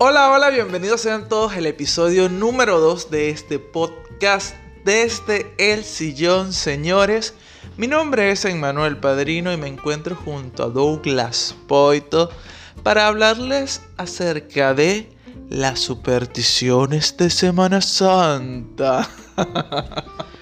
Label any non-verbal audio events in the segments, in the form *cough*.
Hola, hola, bienvenidos sean todos al episodio número 2 de este podcast desde el sillón, señores. Mi nombre es Emmanuel Padrino y me encuentro junto a Douglas Poito para hablarles acerca de las supersticiones de Semana Santa. *laughs*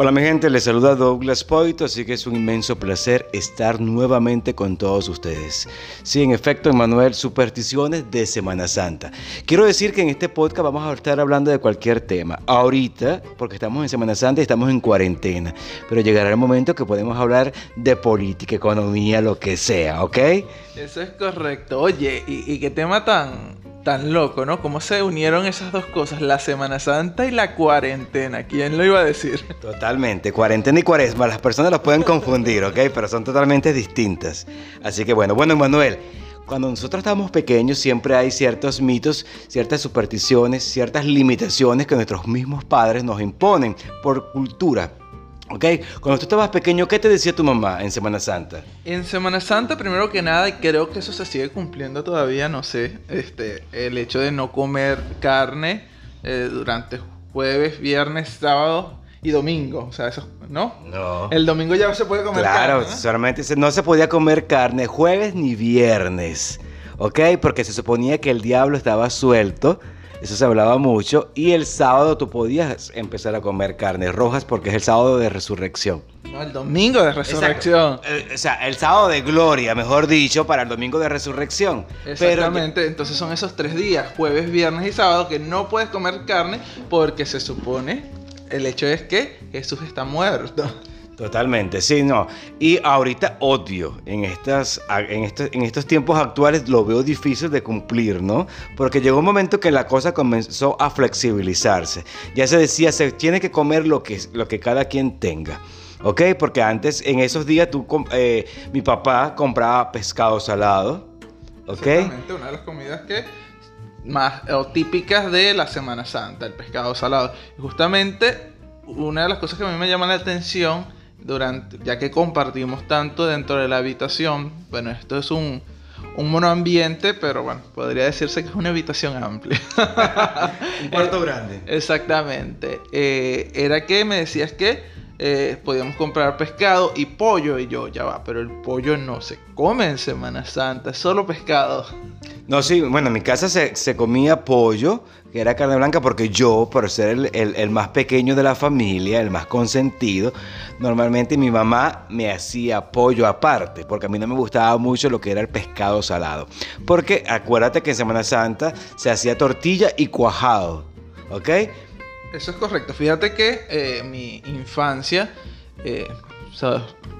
Hola mi gente, les saluda Douglas Poito, así que es un inmenso placer estar nuevamente con todos ustedes. Sí, en efecto, Emanuel, supersticiones de Semana Santa. Quiero decir que en este podcast vamos a estar hablando de cualquier tema. Ahorita, porque estamos en Semana Santa y estamos en cuarentena, pero llegará el momento que podemos hablar de política, economía, lo que sea, ¿ok? Eso es correcto. Oye, ¿y, y qué tema tan, tan loco, ¿no? ¿Cómo se unieron esas dos cosas, la Semana Santa y la cuarentena? ¿Quién lo iba a decir? Totalmente, cuarentena y cuaresma, las personas las pueden confundir, ¿ok? Pero son totalmente distintas. Así que bueno, bueno, Manuel, cuando nosotros estamos pequeños siempre hay ciertos mitos, ciertas supersticiones, ciertas limitaciones que nuestros mismos padres nos imponen por cultura. ¿Ok? Cuando tú estabas pequeño, ¿qué te decía tu mamá en Semana Santa? En Semana Santa, primero que nada, y creo que eso se sigue cumpliendo todavía, no sé, este, el hecho de no comer carne eh, durante jueves, viernes, sábado y domingo. O sea, eso, ¿no? No. El domingo ya no se puede comer Claro, carne. ¿no? solamente se- no se podía comer carne jueves ni viernes. ¿Ok? Porque se suponía que el diablo estaba suelto. Eso se hablaba mucho. Y el sábado tú podías empezar a comer carnes rojas porque es el sábado de resurrección. No, el domingo de resurrección. Exacto. Eh, o sea, el sábado de gloria, mejor dicho, para el domingo de resurrección. Exactamente, entonces son esos tres días, jueves, viernes y sábado, que no puedes comer carne porque se supone, el hecho es que Jesús está muerto. Totalmente, sí, no. Y ahorita odio en, estas, en, estos, en estos tiempos actuales lo veo difícil de cumplir, ¿no? Porque llegó un momento que la cosa comenzó a flexibilizarse. Ya se decía, se tiene que comer lo que, lo que cada quien tenga. ¿Ok? Porque antes, en esos días, tú, eh, mi papá compraba pescado salado. ¿Ok? Exactamente, una de las comidas que más típicas de la Semana Santa, el pescado salado. Justamente una de las cosas que a mí me llama la atención durante ya que compartimos tanto dentro de la habitación, bueno, esto es un un monoambiente, pero bueno, podría decirse que es una habitación amplia. *laughs* Un cuarto grande. *laughs* Exactamente. Eh, era que me decías que eh, podíamos comprar pescado y pollo. Y yo, ya va, pero el pollo no se come en Semana Santa, es solo pescado. No, sí, bueno, en mi casa se, se comía pollo, que era carne blanca, porque yo, por ser el, el- más pequeño de la familia, el más consentido, normalmente mi mamá me hacía pollo aparte, porque a mí no me gustaba mucho lo que era el pescado salado. Porque acuérdate que en Semana Santa se hacía tortilla y cuajado, ¿ok? Eso es correcto. Fíjate que eh, mi infancia, eh,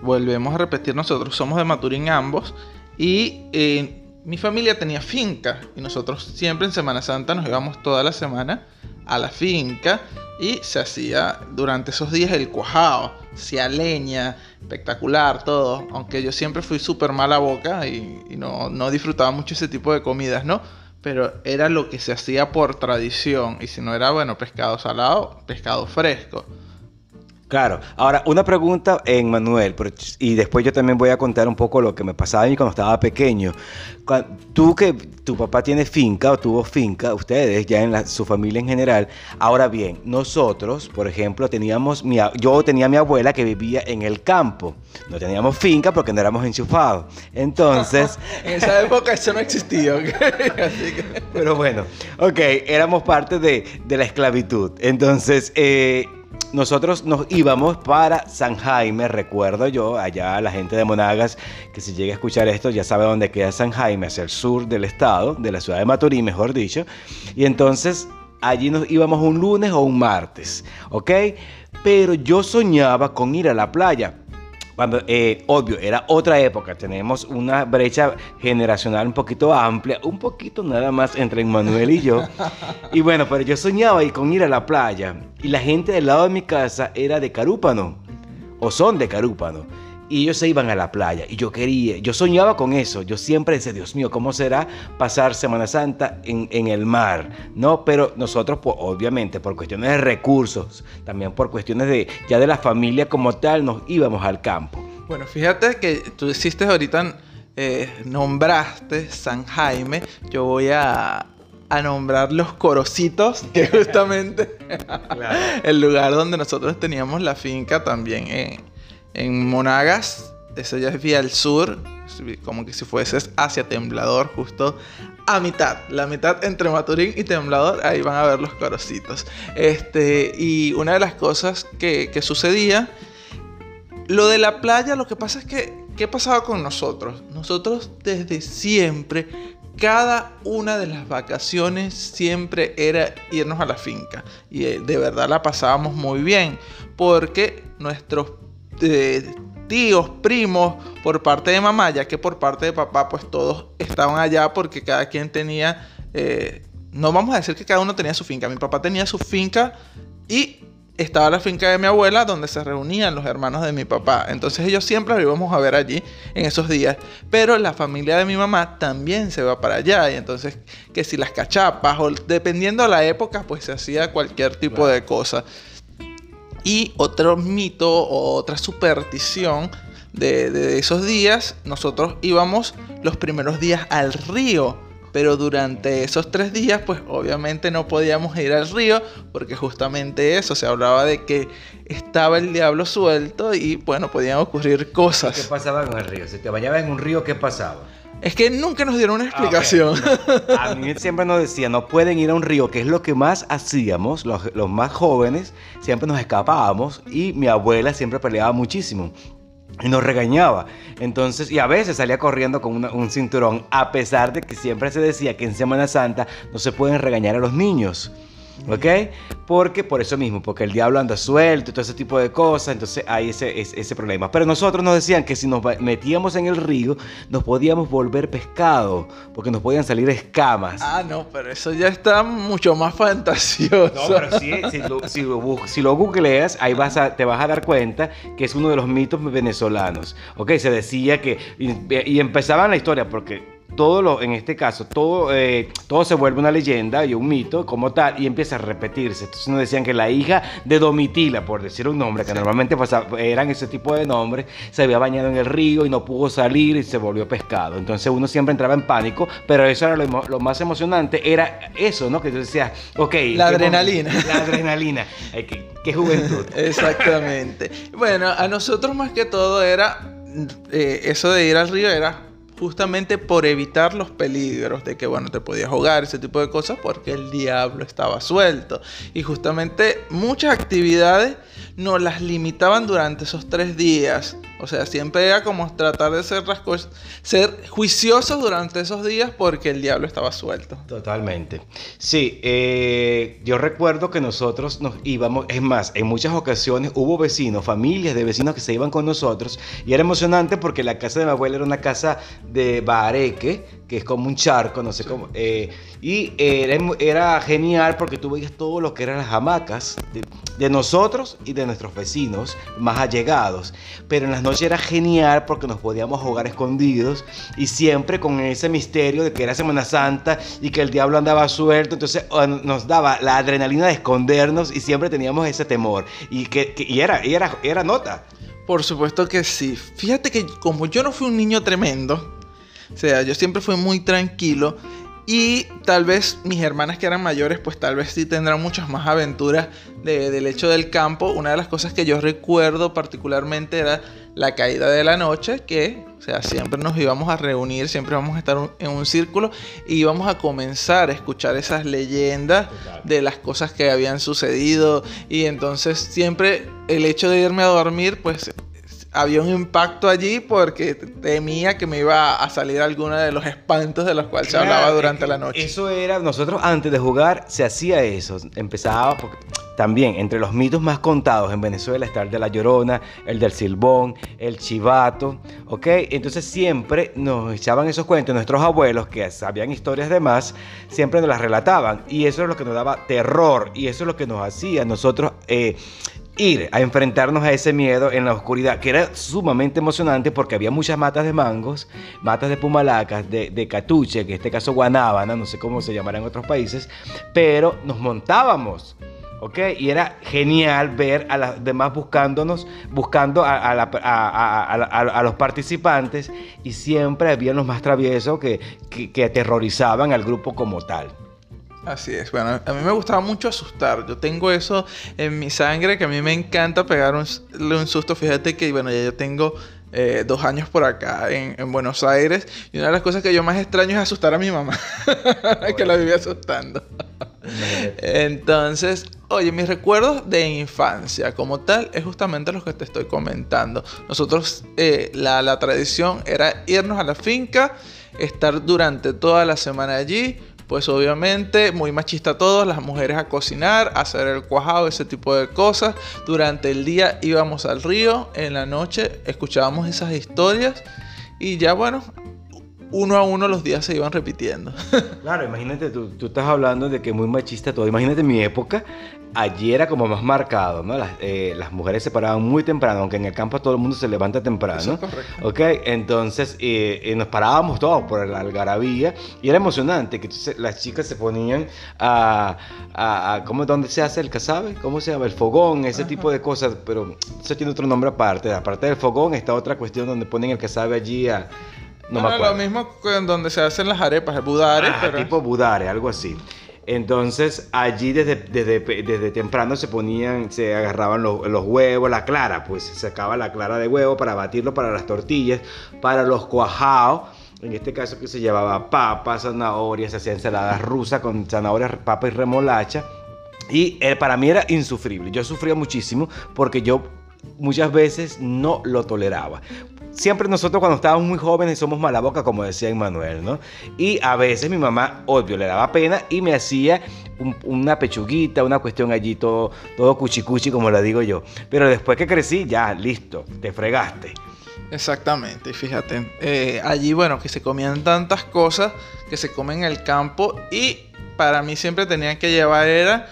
volvemos a repetir, nosotros somos de Maturín ambos y eh, mi familia tenía finca y nosotros siempre en Semana Santa nos íbamos toda la semana a la finca y se hacía durante esos días el cuajado, se leña, espectacular todo, aunque yo siempre fui súper mala boca y, y no, no disfrutaba mucho ese tipo de comidas, ¿no? Pero era lo que se hacía por tradición. Y si no era, bueno, pescado salado, pescado fresco. Claro. Ahora, una pregunta en Manuel, y después yo también voy a contar un poco lo que me pasaba a mí cuando estaba pequeño. Tú que tu papá tiene finca o tuvo finca, ustedes ya en la- su familia en general. Ahora bien, nosotros, por ejemplo, teníamos, mi yo tenía a mi abuela que vivía en el campo. No teníamos finca porque no éramos enchufados. Entonces... *laughs* En esa época eso no existía, ¿ok? *laughs* Así que... Pero bueno, ok, éramos parte de, de la esclavitud. Entonces, eh, nosotros nos íbamos para San Jaime, recuerdo yo, allá la gente de Monagas, que si llega a escuchar esto ya sabe dónde queda San Jaime, hacia el sur del estado, de la ciudad de Maturín, mejor dicho. Y entonces allí nos íbamos un lunes o un martes, ¿ok? Pero yo soñaba con ir a la playa. Cuando, eh, obvio, era otra época, tenemos una brecha generacional un poquito amplia, un poquito nada más entre Manuel y yo. *laughs* Y bueno, pero yo soñaba y con ir a la playa. Y la gente del lado de mi casa era de Carúpano, o son de Carúpano. Y ellos se iban a la playa. Y yo quería, yo soñaba con eso. Yo siempre decía, Dios mío, ¿cómo será pasar Semana Santa en, en el mar? No, pero nosotros, pues, obviamente, por cuestiones de recursos, también por cuestiones de ya de la familia como tal, nos íbamos al campo. Bueno, fíjate que tú hiciste ahorita, eh, nombraste San Jaime. Yo voy a, a nombrar los corocitos, que *laughs* justamente el lugar donde nosotros teníamos la finca también en, en Monagas, eso ya es vía al sur, como que si fueses hacia Temblador, justo a mitad, la mitad entre Maturín y Temblador, ahí van a ver los corocitos. Este, y una de las cosas que, que sucedía, lo de la playa, lo que pasa es que, ¿qué pasaba con nosotros? Nosotros desde siempre, cada una de las vacaciones siempre era irnos a la finca. Y de verdad la pasábamos muy bien, porque nuestros... Eh, tíos, primos, por parte de mamá, ya que por parte de papá, pues todos estaban allá porque cada quien tenía, eh, no vamos a decir que cada uno tenía su finca, mi papá tenía su finca y estaba la finca de mi abuela donde se reunían los hermanos de mi papá. Entonces ellos siempre los íbamos a ver allí en esos días. Pero la familia de mi mamá también se va para allá. Y entonces que si las cachapas o dependiendo de la época pues se hacía cualquier tipo de cosa. Y otro mito o otra superstición de, esos días, nosotros íbamos los primeros días al río. Pero durante esos tres días, pues obviamente no podíamos ir al río, porque justamente eso, se hablaba de que estaba el diablo suelto y bueno, podían ocurrir cosas. ¿Qué pasaba con el río? Si te bañabas en un río, ¿qué pasaba? Es que nunca nos dieron una ah, explicación. A mí siempre nos decía, no pueden ir a un río, que es lo que más hacíamos, los, más jóvenes, siempre nos escapábamos y mi abuela siempre peleaba muchísimo y nos regañaba. Entonces, y a veces salía corriendo con un cinturón, a pesar de que siempre se decía que en Semana Santa no se pueden regañar a los niños. ¿Ok? Porque por eso mismo, porque el diablo anda suelto y todo ese tipo de cosas, entonces hay ese, ese, problema. Pero nosotros nos decían que si nos metíamos en el río, nos podíamos volver pescado, porque nos podían salir escamas. Ah, no, pero eso ya está mucho más fantasioso. No, pero sí, *laughs* si, lo, si, lo, googleas, ahí vas a, te vas a dar cuenta que es uno de los mitos venezolanos. ¿Ok? Se decía que. Y, y empezaban la historia, porque todo lo, en este caso, todo, eh, todo se vuelve una leyenda y un mito como tal y empieza a repetirse. Entonces nos decían que la hija de Domitila, por decir un nombre, que normalmente eran ese tipo de nombres, se había bañado en el río y no pudo salir y se volvió pescado. Entonces uno siempre entraba en pánico, pero eso era lo, más emocionante, era eso, ¿no? Que tú decías, ok. La adrenalina. La adrenalina. qué, qué juventud. *laughs* Exactamente. Bueno, a nosotros más que todo era, eh, eso de ir al río era justamente por evitar los peligros de que, bueno, te podías ahogar, ese tipo de cosas, porque el diablo estaba suelto. Y justamente muchas actividades nos las limitaban durante esos tres días. O sea, siempre era como tratar de ser, ser juiciosos durante esos días porque el diablo estaba suelto. Totalmente. Sí, eh, yo recuerdo que nosotros nos íbamos, es más, en muchas ocasiones hubo vecinos, familias de vecinos que se iban con nosotros y era emocionante porque la casa de mi abuela era una casa de bareque, que es como un charco, no sé cómo. Eh, y era, genial porque tú veías todo lo que eran las hamacas de, nosotros y de nuestros vecinos más allegados. Pero en las noches era genial porque nos podíamos jugar escondidos y siempre con ese misterio de que era Semana Santa y que el diablo andaba suelto. Entonces nos daba la adrenalina de escondernos y siempre teníamos ese temor. Y, que, era, y era, era nota. Por supuesto que sí. Fíjate que como yo no fui un niño tremendo, o sea, yo siempre fui muy tranquilo. Y tal vez mis hermanas que eran mayores, pues tal vez sí tendrán muchas más aventuras del hecho del campo. Una de las cosas que yo recuerdo particularmente era la caída de la noche, que, o sea, siempre nos íbamos a reunir, siempre íbamos a estar en un círculo y íbamos a comenzar a escuchar esas leyendas de las cosas que habían sucedido. Y entonces siempre el hecho de irme a dormir, pues había un impacto allí porque temía que me iba a salir alguno de los espantos de los cuales se hablaba durante la noche. Eso era, nosotros antes de jugar se hacía eso, empezaba porque también entre los mitos más contados en Venezuela está el de la Llorona, el del Silbón, el Chivato, ¿ok? Entonces siempre nos echaban esos cuentos, nuestros abuelos que sabían historias de más, siempre nos las relataban y eso es lo que nos daba terror y eso es lo que nos hacía nosotros... Eh, ir a enfrentarnos a ese miedo en la oscuridad, que era sumamente emocionante porque había muchas matas de mangos, matas de pumalacas, de, de catuche, que en este caso guanábana, no sé cómo se llamará en otros países, pero nos montábamos. ¿ok? Y era genial ver a los demás buscándonos, buscando a, a, los participantes y siempre había los más traviesos que, que, que aterrorizaban al grupo como tal. Así es, bueno, a mí me gustaba mucho asustar. Yo tengo eso en mi sangre que a mí me encanta pegar un, un susto. Fíjate que, bueno, ya yo tengo eh, dos años por acá en, en, Buenos Aires y una de las cosas que yo más extraño es asustar a mi mamá, *laughs* que la vivía asustando. Entonces, oye, mis recuerdos de infancia como tal es justamente lo que te estoy comentando. Nosotros, eh, la, la tradición era irnos a la finca, estar durante toda la semana allí, pues obviamente muy machista todos, las mujeres a cocinar, a hacer el cuajado, ese tipo de cosas. Durante el día íbamos al río, en la noche escuchábamos esas historias y ya bueno, uno a uno los días se iban repitiendo. *laughs* Claro, imagínate, tú, tú estás hablando de que muy machista todo. Imagínate mi época, allí era como más marcado, ¿no? Las, eh, las, mujeres se paraban muy temprano, aunque en el campo todo el mundo se levanta temprano. Eso es correcto. Ok, entonces eh, eh, nos parábamos todos por la algarabía y era emocionante que las chicas se ponían a, a, a ¿cómo, ¿dónde se hace el casabe? ¿Cómo se llama? El fogón, ese Ajá. tipo de cosas, pero eso tiene otro nombre aparte. Aparte del fogón está otra cuestión donde ponen el casabe allí a no, no lo mismo en donde se hacen las arepas, el budare. Ah, pero... tipo budare, algo así. Entonces allí desde, desde, desde, temprano se ponían, se agarraban los, los, huevos, la clara, pues se sacaba la clara de huevo para batirlo para las tortillas, para los cuajados. En este caso que se llevaba papa, zanahoria, se hacía ensalada rusa con zanahoria, papa y remolacha. Y eh, para mí era insufrible. Yo sufría muchísimo porque yo muchas veces no lo toleraba siempre nosotros cuando estábamos muy jóvenes somos mala boca, como decía Emmanuel, ¿no? Y a veces mi mamá, obvio, le daba pena y me hacía un, una pechuguita, una cuestión allí, todo, todo cuchicuchi, como lo digo yo. Pero después que crecí, ya, listo, te fregaste. Exactamente, fíjate. Eh, allí, bueno, que se comían tantas cosas que se comen en el campo y para mí siempre tenían que llevar era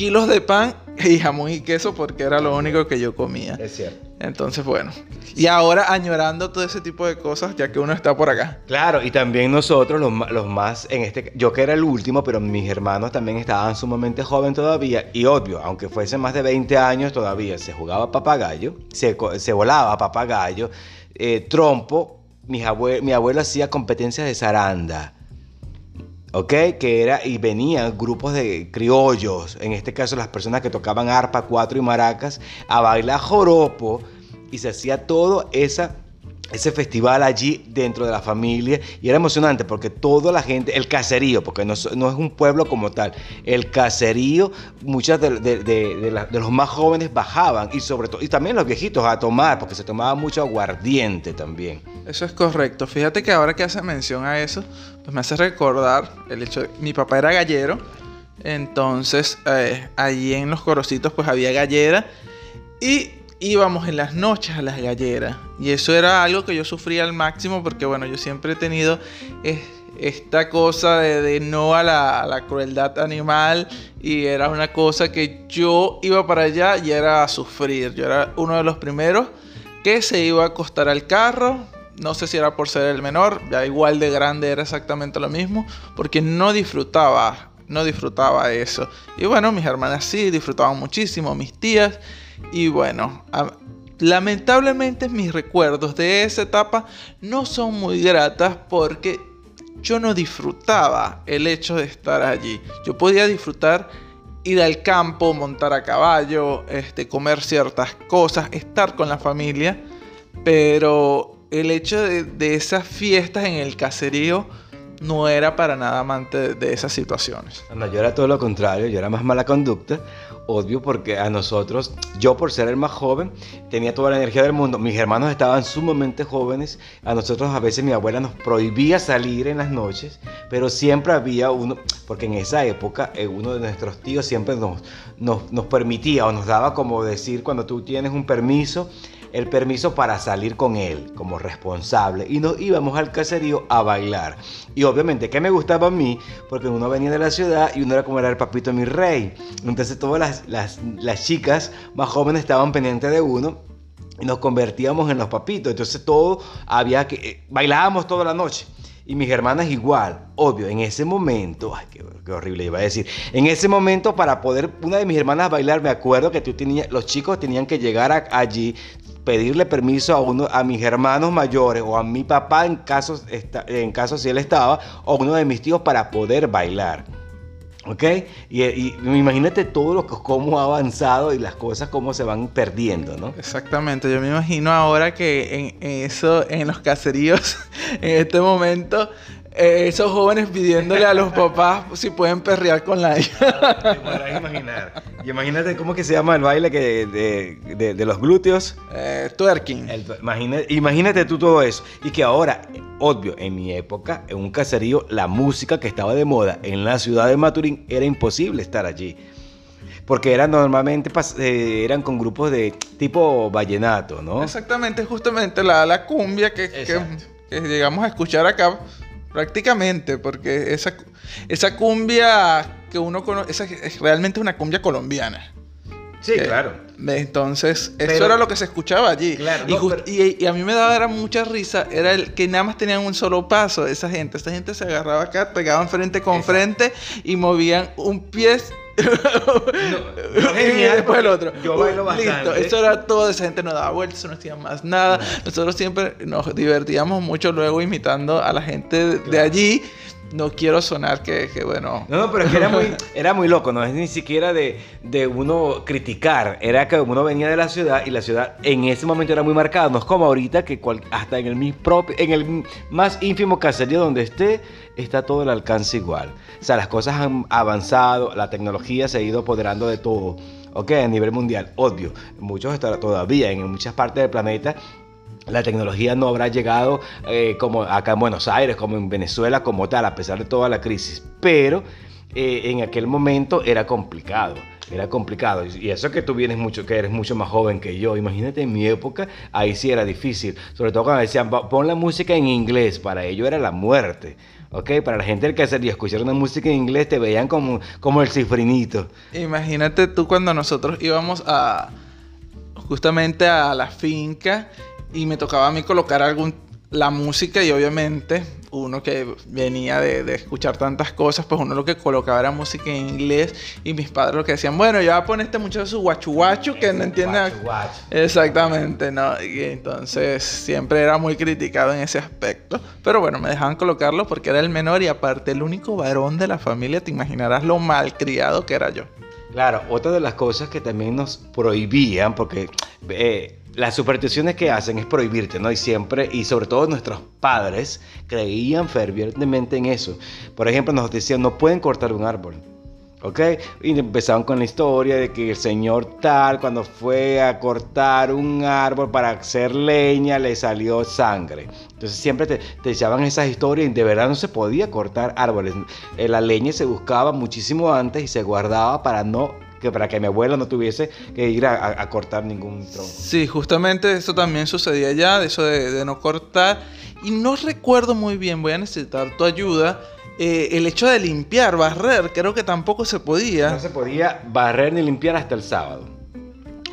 kilos de pan y jamón y queso porque era lo único que yo comía. Es cierto. Entonces, bueno. Y ahora añorando todo ese tipo de cosas, ya que uno está por acá. Claro, y también nosotros, los, los, más, en este, yo que era el último, pero mis hermanos también estaban sumamente jóvenes todavía. Y obvio, aunque fuese más de 20 años todavía, se jugaba papagayo, se, se volaba papagayo, eh, trompo. Mi abuelo, mi abuelo hacía competencias de zaranda. ¿Ok? Que era, y venían grupos de criollos, en este caso las personas que tocaban arpa, cuatro y maracas, a bailar joropo, y se hacía todo esa ese festival allí dentro de la familia y era emocionante porque toda la gente, el caserío, porque no, es un pueblo como tal, el caserío, muchas de, de, los más jóvenes bajaban y sobre todo, y también los viejitos a tomar, porque se tomaba mucho aguardiente también. Eso es correcto. Fíjate que ahora que hace mención a eso, pues me hace recordar el hecho de mi papá era gallero, entonces eh, allí en los corocitos pues había gallera y íbamos en las noches a las galleras. Y eso era algo que yo sufría al máximo porque, bueno, yo siempre he tenido esta cosa de, no a la, a la, crueldad animal y era una cosa que yo iba para allá y era a sufrir. Yo era uno de los primeros que se iba a acostar al carro. No sé si era por ser el menor, ya igual de grande era exactamente lo mismo, porque no disfrutaba, no disfrutaba eso. Y bueno, mis hermanas sí disfrutaban muchísimo, mis tías. Y bueno, lamentablemente mis recuerdos de esa etapa no son muy gratas porque yo no disfrutaba el hecho de estar allí. Yo podía disfrutar ir al campo, montar a caballo, este, comer ciertas cosas, estar con la familia, pero el hecho de, de esas fiestas en el caserío no era para nada amante de, esas situaciones. No, yo era todo lo contrario, yo era más mala conducta, obvio porque a nosotros, yo por ser el más joven, tenía toda la energía del mundo, mis hermanos estaban sumamente jóvenes, a nosotros a veces mi abuela nos prohibía salir en las noches, pero siempre había uno, porque en esa época eh, uno de nuestros tíos siempre nos, nos, nos permitía o nos daba como decir cuando tú tienes un permiso, el permiso para salir con él como responsable y nos íbamos al caserío a bailar. Y obviamente, ¿qué me gustaba a mí? Porque uno venía de la ciudad y uno era como era el papito mi rey. Entonces todas las, las, las chicas más jóvenes estaban pendientes de uno y nos convertíamos en los papitos. Entonces todo había que... Eh, bailábamos toda la noche. Y mis hermanas igual, obvio, en ese momento, ay, qué, qué, horrible iba a decir, en ese momento para poder una de mis hermanas bailar, me acuerdo que tú tenías, los chicos tenían que llegar a, allí, pedirle permiso a uno, a mis hermanos mayores o a mi papá en caso, en caso si él estaba, o uno de mis tíos para poder bailar. ¿Ok? Y, y imagínate todo lo que, cómo ha avanzado y las cosas cómo se van perdiendo, ¿no? Exactamente, yo me imagino ahora que en, eso, en los caseríos, *laughs* en este momento, eh, esos jóvenes pidiéndole a los *laughs* papás si pueden perrear con la hija. Te podrás imaginar. Y imagínate cómo que se llama el baile que de, de- de los glúteos. Eh, twerking. El- imagínate tú todo eso. Y que ahora, obvio, en mi época, en un caserío, la música que estaba de moda en la ciudad de Maturín era imposible estar allí. Porque eran normalmente eh, eran con grupos de tipo vallenato, ¿no? Exactamente, justamente la, la cumbia que, que llegamos a escuchar acá prácticamente, porque esa, esa cumbia que uno conoce, esa es realmente una cumbia colombiana. Sí, Que- claro. Entonces, eso era lo que se escuchaba allí. Claro, y, no, jus- pero- y- y a mí me daba era mucha risa, era el que nada más tenían un solo paso, esa gente. Esa gente se agarraba acá, pegaban frente con Exacto. frente y movían un pie no, y genial, después el otro. yo bailo Uh, Listo, bastante. eso era todo, esa gente no daba vueltas, no hacía más nada. Nosotros siempre nos divertíamos mucho luego imitando a la gente de, allí. No quiero sonar que, que, bueno... No, no, pero es que era muy, *laughs* era muy loco, no es ni siquiera de, de uno criticar, era que uno venía de la ciudad y la ciudad en ese momento era muy marcada, no es como ahorita que cual- hasta en el, mi propio, en el más ínfimo caserío donde esté, está todo el alcance igual. O sea, las cosas han avanzado, la tecnología se ha ido apoderando de todo, ok, a nivel mundial, obvio, muchos están todavía en muchas partes del planeta la tecnología no habrá llegado eh, como acá en Buenos Aires, como en Venezuela, como tal, a pesar de toda la crisis. Pero eh, en aquel momento era complicado. Era complicado. Y eso que tú vienes mucho, que eres mucho más joven que yo. Imagínate en mi época, ahí sí era difícil. Sobre todo cuando decían, "Va- pon la música en inglés. Para ello era la muerte. ¿Ok? Para la gente del caserío, escuchar una música en inglés te veían como, como el cifrinito. Imagínate tú cuando nosotros íbamos a justamente a la finca y me tocaba a mí colocar algún la música y obviamente uno que venía de, de escuchar tantas cosas, pues uno lo que colocaba era música en inglés y mis padres lo que decían, bueno, ya poner este muchacho su guachu guachu que no entiende Guacho, guacho. Exactamente, ¿no? Y entonces siempre era muy criticado en ese aspecto. Pero bueno, me dejaban colocarlo porque era el menor y aparte el único varón de la familia, te imaginarás lo malcriado que era yo. Claro, otra de las cosas que también nos prohibían, porque eh, las supersticiones que hacen es prohibirte, ¿no? Y siempre, y sobre todo nuestros padres, creían fervientemente en eso. Por ejemplo, nos decían, no pueden cortar un árbol. ¿Ok? Y empezaban con la historia de que el señor tal, cuando fue a cortar un árbol para hacer leña, le salió sangre. Entonces siempre te, te echaban esas historias y de verdad no se podía cortar árboles. Eh, La leña se buscaba muchísimo antes y se guardaba para no que para que mi abuela no tuviese que ir a, a- a cortar ningún tronco. Sí, justamente eso también sucedía ya, de eso de, de no cortar. Y no recuerdo muy bien, voy a necesitar tu ayuda. eh, el hecho de limpiar, barrer, creo que tampoco se podía. No se podía barrer ni limpiar hasta el sábado.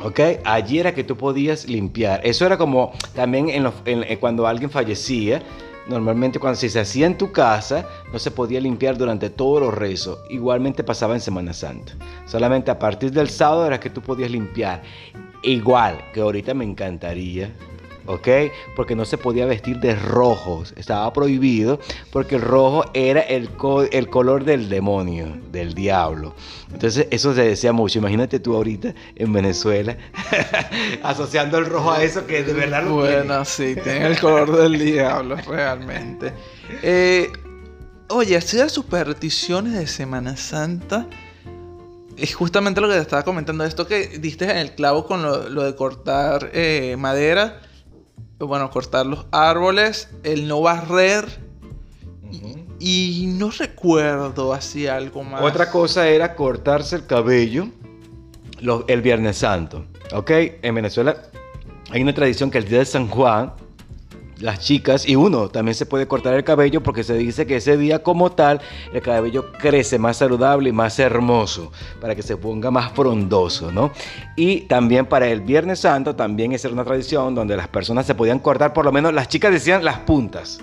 ¿Ok? Allí era que tú podías limpiar. Eso era como también en los- en- en cuando alguien fallecía. Normalmente cuando se hacía en tu casa, no se podía limpiar durante todos los rezos. Igualmente pasaba en Semana Santa. Solamente a partir del sábado era que tú podías limpiar. Igual que ahorita me encantaría, ¿ok? Porque no se podía vestir de rojos. Estaba prohibido porque el rojo era el, co- el color del demonio, del diablo. Entonces eso se decía mucho. Imagínate tú ahorita en Venezuela *laughs* asociando el rojo a eso que de verdad lo tiene. Bueno, sí, tiene el color del *laughs* diablo, realmente. Eh, oye, así de supersticiones de Semana Santa. Es justamente lo que te estaba comentando. Esto que diste en el clavo con lo, lo de cortar eh, madera. Bueno, cortar los árboles. El no barrer. Y no recuerdo así algo más. Otra cosa era cortarse el cabello lo- el Viernes Santo. ¿Ok? En Venezuela hay una tradición que el día de San Juan, las chicas y uno también se puede cortar el cabello porque se dice que ese día como tal el cabello crece más saludable y más hermoso para que se ponga más frondoso, ¿no? Y también para el Viernes Santo también esa era una tradición donde las personas se podían cortar, por lo menos las chicas decían las puntas.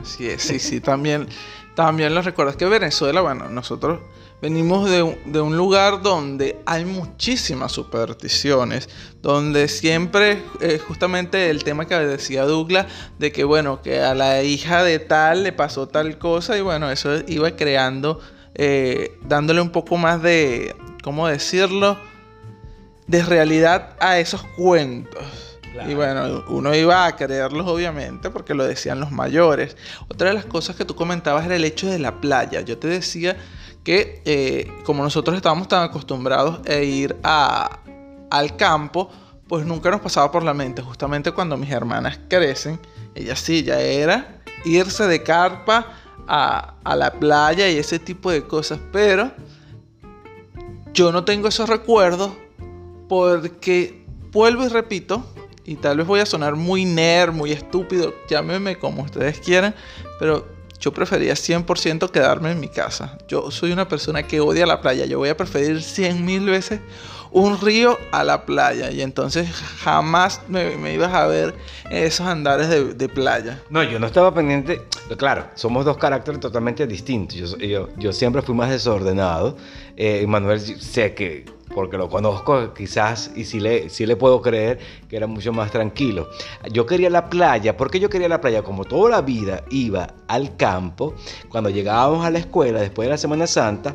Así es, sí, sí, también, también lo recuerdo. Es que Venezuela, bueno, nosotros venimos de, un- de un lugar donde hay muchísimas supersticiones, donde siempre, eh, justamente el tema que decía Douglas, de que, bueno, que a la hija de tal le pasó tal cosa y bueno, eso iba creando eh, dándole un poco más de, ¿cómo decirlo? De realidad a esos cuentos. Y bueno, uno iba a creerlos obviamente porque lo decían los mayores. Otra de las cosas que tú comentabas era el hecho de la playa. Yo te decía que eh, como nosotros estábamos tan acostumbrados a ir al campo, pues nunca nos pasaba por la mente. Justamente cuando mis hermanas crecen, ellas sí, ya era irse de carpa a, a la playa y ese tipo de cosas. Pero yo no tengo esos recuerdos porque, vuelvo y repito, y tal vez voy a sonar muy nerd, muy estúpido, llámeme como ustedes quieran, pero yo prefería 100% quedarme en mi casa. Yo soy una persona que odia la playa, yo voy a preferir 100 mil veces un río a la playa y entonces jamás me, ibas a ver en esos andares de, playa. No, yo no estaba pendiente, claro, somos dos caracteres totalmente distintos. Yo, yo, yo siempre fui más desordenado. Eh, Manuel sé que porque lo conozco quizás y sí le, le puedo creer que era mucho más tranquilo. Yo quería la playa, porque yo quería la playa? Como toda la vida iba al campo, cuando llegábamos a la escuela después de la Semana Santa,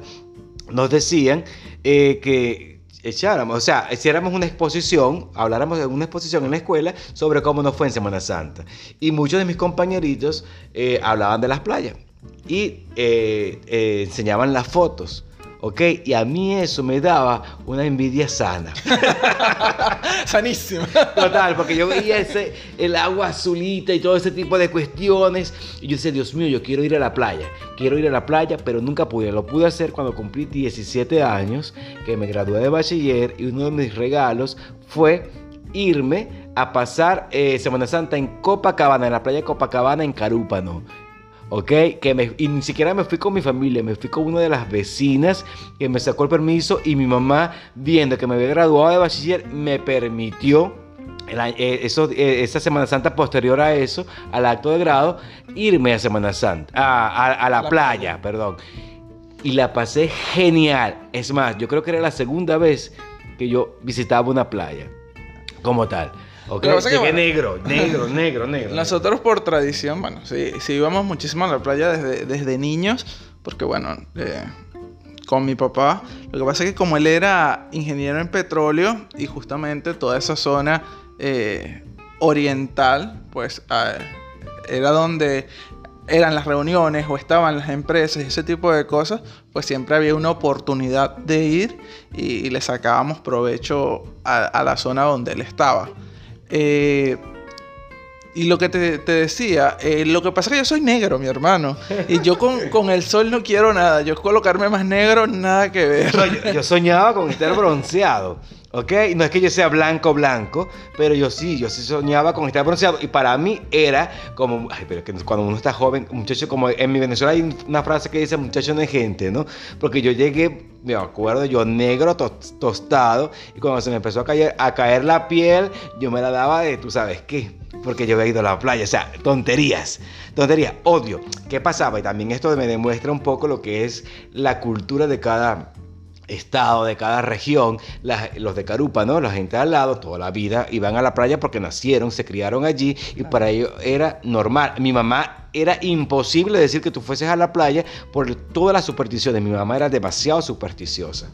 nos decían eh, que echáramos, o sea, hiciéramos una exposición, habláramos de una exposición en la escuela sobre cómo nos fue en Semana Santa. Y muchos de mis compañeritos eh, hablaban de las playas y eh, enseñaban las fotos. ¿Ok? Y a mí eso me daba una envidia sana. *laughs* Sanísima. Total, porque yo veía ese, el agua azulita y todo ese tipo de cuestiones. Y yo decía, Dios mío, yo quiero ir a la playa. Quiero ir a la playa, pero nunca pude. Lo pude hacer cuando cumplí 17 años, que me gradué de bachiller y uno de mis regalos fue irme a pasar eh, Semana Santa en Copacabana, en la playa de Copacabana, en Carúpano. ¿Ok? Que me, y ni siquiera me fui con mi familia, me fui con una de las vecinas que me sacó el permiso y mi mamá, viendo que me había graduado de bachiller, me permitió, eh, eso, eh, esa Semana Santa posterior a eso, al acto de grado, irme a Semana Santa, a, la, playa, perdón. Y la pasé genial. Es más, yo creo que era la segunda vez que yo visitaba una playa como tal. Okay. que, negro, *laughs* negro, negro, negro. Nosotros por tradición, bueno, sí, sí íbamos muchísimo a la playa desde, desde niños, porque bueno, eh, con mi papá, lo que pasa es que como él era ingeniero en petróleo y justamente toda esa zona eh, oriental, pues era donde eran las reuniones o estaban las empresas y ese tipo de cosas, pues siempre había una oportunidad de ir y, le sacábamos provecho a, a la zona donde él estaba. Eh, y lo que te, decía, eh, lo que pasa es que yo soy negro, mi hermano. Y yo con, *laughs* el sol no quiero nada. Yo colocarme más negro, nada que ver. yo, soñaba con estar bronceado. ¿Ok? No es que yo sea blanco, blanco, pero yo sí, yo sí soñaba con estar bronceado. Y para mí era como, ay, pero que cuando uno está joven, muchacho, como en mi Venezuela hay una frase que dice muchacho no es gente, ¿no? Porque yo llegué, me acuerdo, yo negro, tostado, y cuando se me empezó a caer, a caer la piel, yo me la daba de, tú sabes qué, porque yo había ido a la playa, o sea, tonterías, tonterías, odio. ¿Qué pasaba? Y también esto me demuestra un poco lo que es la cultura de cada estado, de cada región, los de Carupa, ¿no? La gente al lado, toda la vida iban a la playa porque nacieron, se criaron allí y para ellos era normal. Mi mamá era imposible decir que tú fueses a la playa por todas las supersticiones. Mi mamá era demasiado supersticiosa.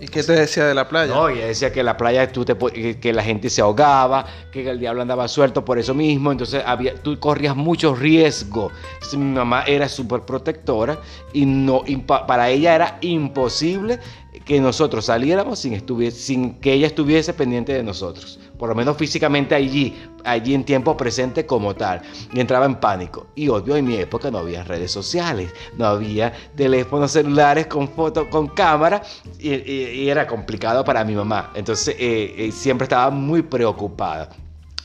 ¿Y qué te decía de la playa? No, ella decía que la playa tú te, que la gente se ahogaba, que el diablo andaba suelto por eso mismo, entonces tú corrías mucho riesgo. mi mamá era súper protectora y, no, para ella era imposible que nosotros saliéramos sin, sin que ella estuviese pendiente de nosotros por lo menos físicamente allí, allí en tiempo presente como tal. Y entraba en pánico. Y obvio, en mi época no había redes sociales, no había teléfonos celulares con foto, con cámara, y, era complicado para mi mamá. Entonces eh, eh, siempre estaba muy preocupada.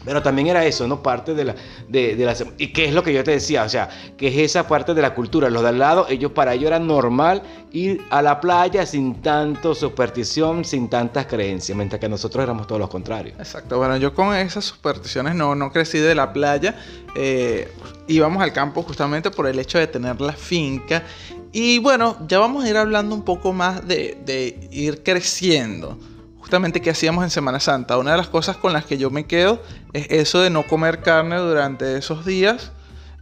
Pero también era eso, ¿no? Parte de la, de, la... ¿Y qué es lo que yo te decía? O sea, que es esa parte de la cultura. Los de al lado, ellos para ellos era normal ir a la playa sin tanto superstición, sin tantas creencias, mientras que nosotros éramos todos los contrarios. Exacto. Bueno, yo con esas supersticiones no, no crecí de la playa. Eh, íbamos al campo justamente por el hecho de tener la finca. Y bueno, ya vamos a ir hablando un poco más de, de ir creciendo justamente qué hacíamos en Semana Santa. Una de las cosas con las que yo me quedo es eso de no comer carne durante esos días.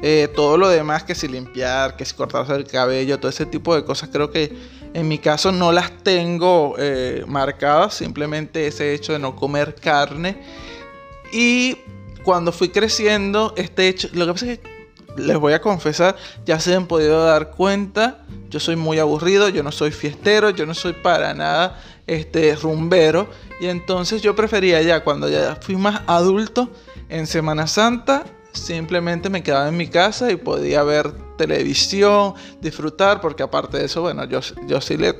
Eh, todo lo demás, que si limpiar, que si cortarse el cabello, todo ese tipo de cosas, creo que en mi caso no las tengo eh, marcadas, simplemente ese hecho de no comer carne. Y cuando fui creciendo, este hecho, lo que pasa es que les voy a confesar, ya se han podido dar cuenta, yo soy muy aburrido, yo no soy fiestero, yo no soy para nada este rumbero y entonces yo prefería ya cuando ya fui más adulto en Semana Santa simplemente me quedaba en mi casa y podía ver televisión, disfrutar, porque aparte de eso, bueno, yo, yo sí le,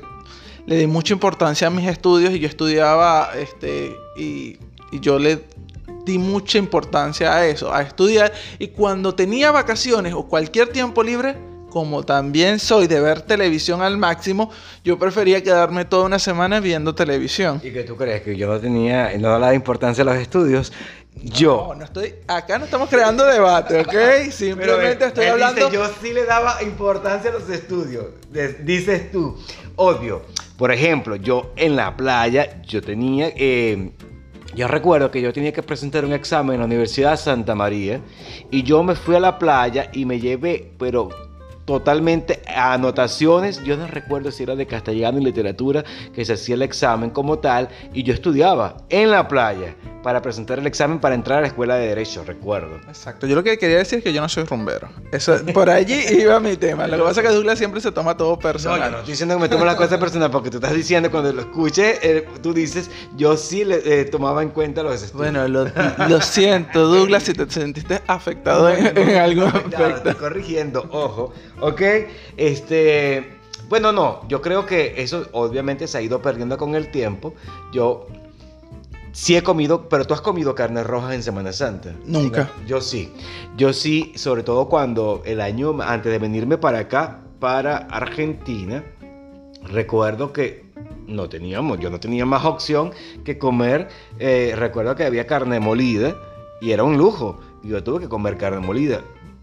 le di mucha importancia a mis estudios y yo estudiaba este, y, y yo le di mucha importancia a eso, a estudiar. Y cuando tenía vacaciones o cualquier tiempo libre, como también soy de ver televisión al máximo, yo prefería quedarme toda una semana viendo televisión. ¿Y que tú crees que yo no tenía, no daba importancia a los estudios? Yo. No, no estoy, acá no estamos creando debate, ¿ok? Simplemente estoy hablando. yo sí le daba importancia a los estudios. Dices tú, obvio. Por ejemplo, yo en la playa, yo tenía, eh, yo recuerdo que yo tenía que presentar un examen en la Universidad de Santa María y yo me fui a la playa y me llevé, pero totalmente anotaciones. Yo no recuerdo si era de castellano y literatura que se hacía el examen como tal y yo estudiaba en la playa para presentar el examen para entrar a la escuela de derecho, recuerdo. Exacto. Yo lo que quería decir es que yo no soy rumbero. Eso, por allí iba mi tema. Lo que pasa es que Douglas siempre se toma todo personal. No, no estoy diciendo que me tomo las cosas personal porque tú estás diciendo cuando lo escuché, eh, tú dices, yo sí le eh, tomaba en cuenta los estudios. Bueno, lo, siento, Douglas, si te sentiste afectado en, en algún aspecto. Estoy corrigiendo, ojo. ¿Ok? Este. Bueno, no, yo creo que eso obviamente se ha ido perdiendo con el tiempo. Yo sí he comido, pero tú has comido carnes rojas en Semana Santa. Nunca. Yo sí. Yo sí, sobre todo cuando el año antes de venirme para acá, para Argentina, recuerdo que no teníamos, yo no tenía más opción que comer. Eh, recuerdo que había carne molida y era un lujo. Yo tuve que comer carne molida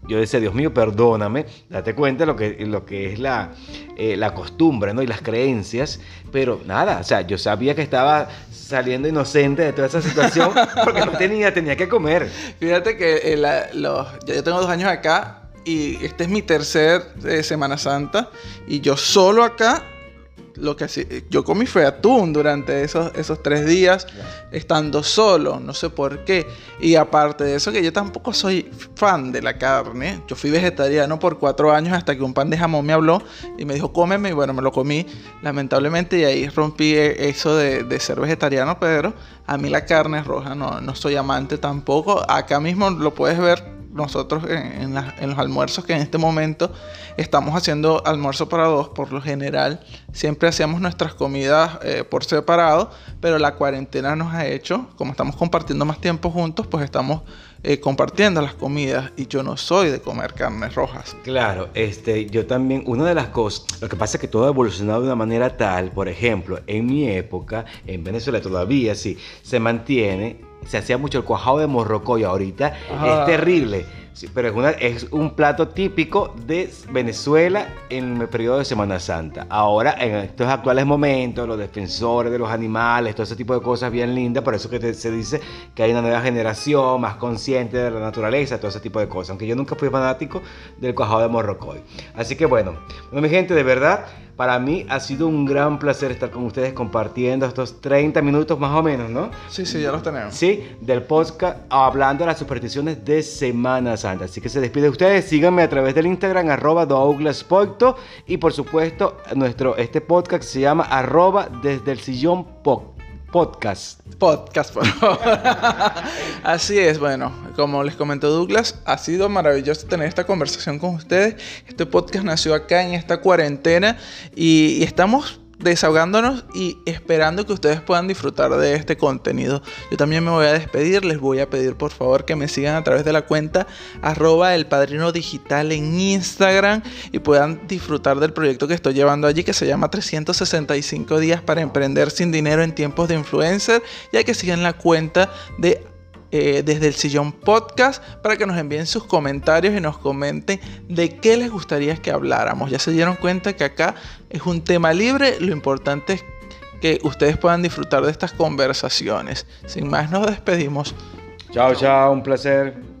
yo decía, Dios mío, perdóname, date cuenta lo que, lo que es la, eh, la costumbre ¿no? y las creencias, pero nada, o sea, yo sabía que estaba saliendo inocente de toda esa situación *laughs* porque no tenía, tenía que comer. Fíjate que eh, los, yo tengo dos años acá y este es mi tercer eh, Semana Santa y yo solo acá lo que yo comí fue atún durante esos, esos tres días, estando solo, no sé por qué. Y aparte de eso, que yo tampoco soy fan de la carne. Yo fui vegetariano por cuatro años hasta que un pan de jamón me habló y me dijo, cómeme, y bueno, me lo comí, lamentablemente, y ahí rompí e, eso de, de ser vegetariano, pero a mí la carne roja no, no soy amante tampoco. Acá mismo lo puedes ver nosotros en, los almuerzos que en este momento estamos haciendo almuerzo para dos, por lo general siempre hacemos nuestras comidas eh, por separado, pero la cuarentena nos ha hecho, como estamos compartiendo más tiempo juntos, pues estamos eh, compartiendo las comidas y yo no soy de comer carnes rojas. Claro, este, yo también, una de las cosas, lo que pasa es que todo ha evolucionado de una manera tal, por ejemplo, en mi época, en Venezuela todavía sí, se mantiene se hacía mucho el cuajado de morrocoy ahorita es terrible. Sí, pero es, una, es un plato típico de Venezuela en el periodo de Semana Santa. Ahora, en estos actuales momentos, los defensores de los animales, todo ese tipo de cosas bien lindas, por eso que se dice que hay una nueva generación más consciente de la naturaleza, todo ese tipo de cosas. Aunque yo nunca fui fanático del cuajado de Morrocoy. Así que bueno, bueno mi gente, de verdad, para mí ha sido un gran placer estar con ustedes compartiendo estos 30 minutos más o menos, ¿no? Sí, sí, ya los tenemos. Sí, del podcast hablando de las supersticiones de Semana Santa. Así que se despide de ustedes. Síganme a través del Instagram, arroba Douglas Y por supuesto, nuestro, este podcast se llama arroba desde el sillón podcast. Podcast, por favor. *laughs* Así es, bueno, como les comentó Douglas, ha sido maravilloso tener esta conversación con ustedes. Este podcast nació acá en esta cuarentena y estamos desahogándonos y esperando que ustedes puedan disfrutar de este contenido. Yo también me voy a despedir, les voy a pedir por favor que me sigan a través de la cuenta arroba el padrino digital en Instagram y puedan disfrutar del proyecto que estoy llevando allí que se llama 365 días para emprender sin dinero en tiempos de influencer, ya que sigan la cuenta de eh, desde el sillón podcast para que nos envíen sus comentarios y nos comenten de qué les gustaría que habláramos. Ya se dieron cuenta que acá es un tema libre, lo importante es que ustedes puedan disfrutar de estas conversaciones. Sin más, nos despedimos. Chao, chao, un placer.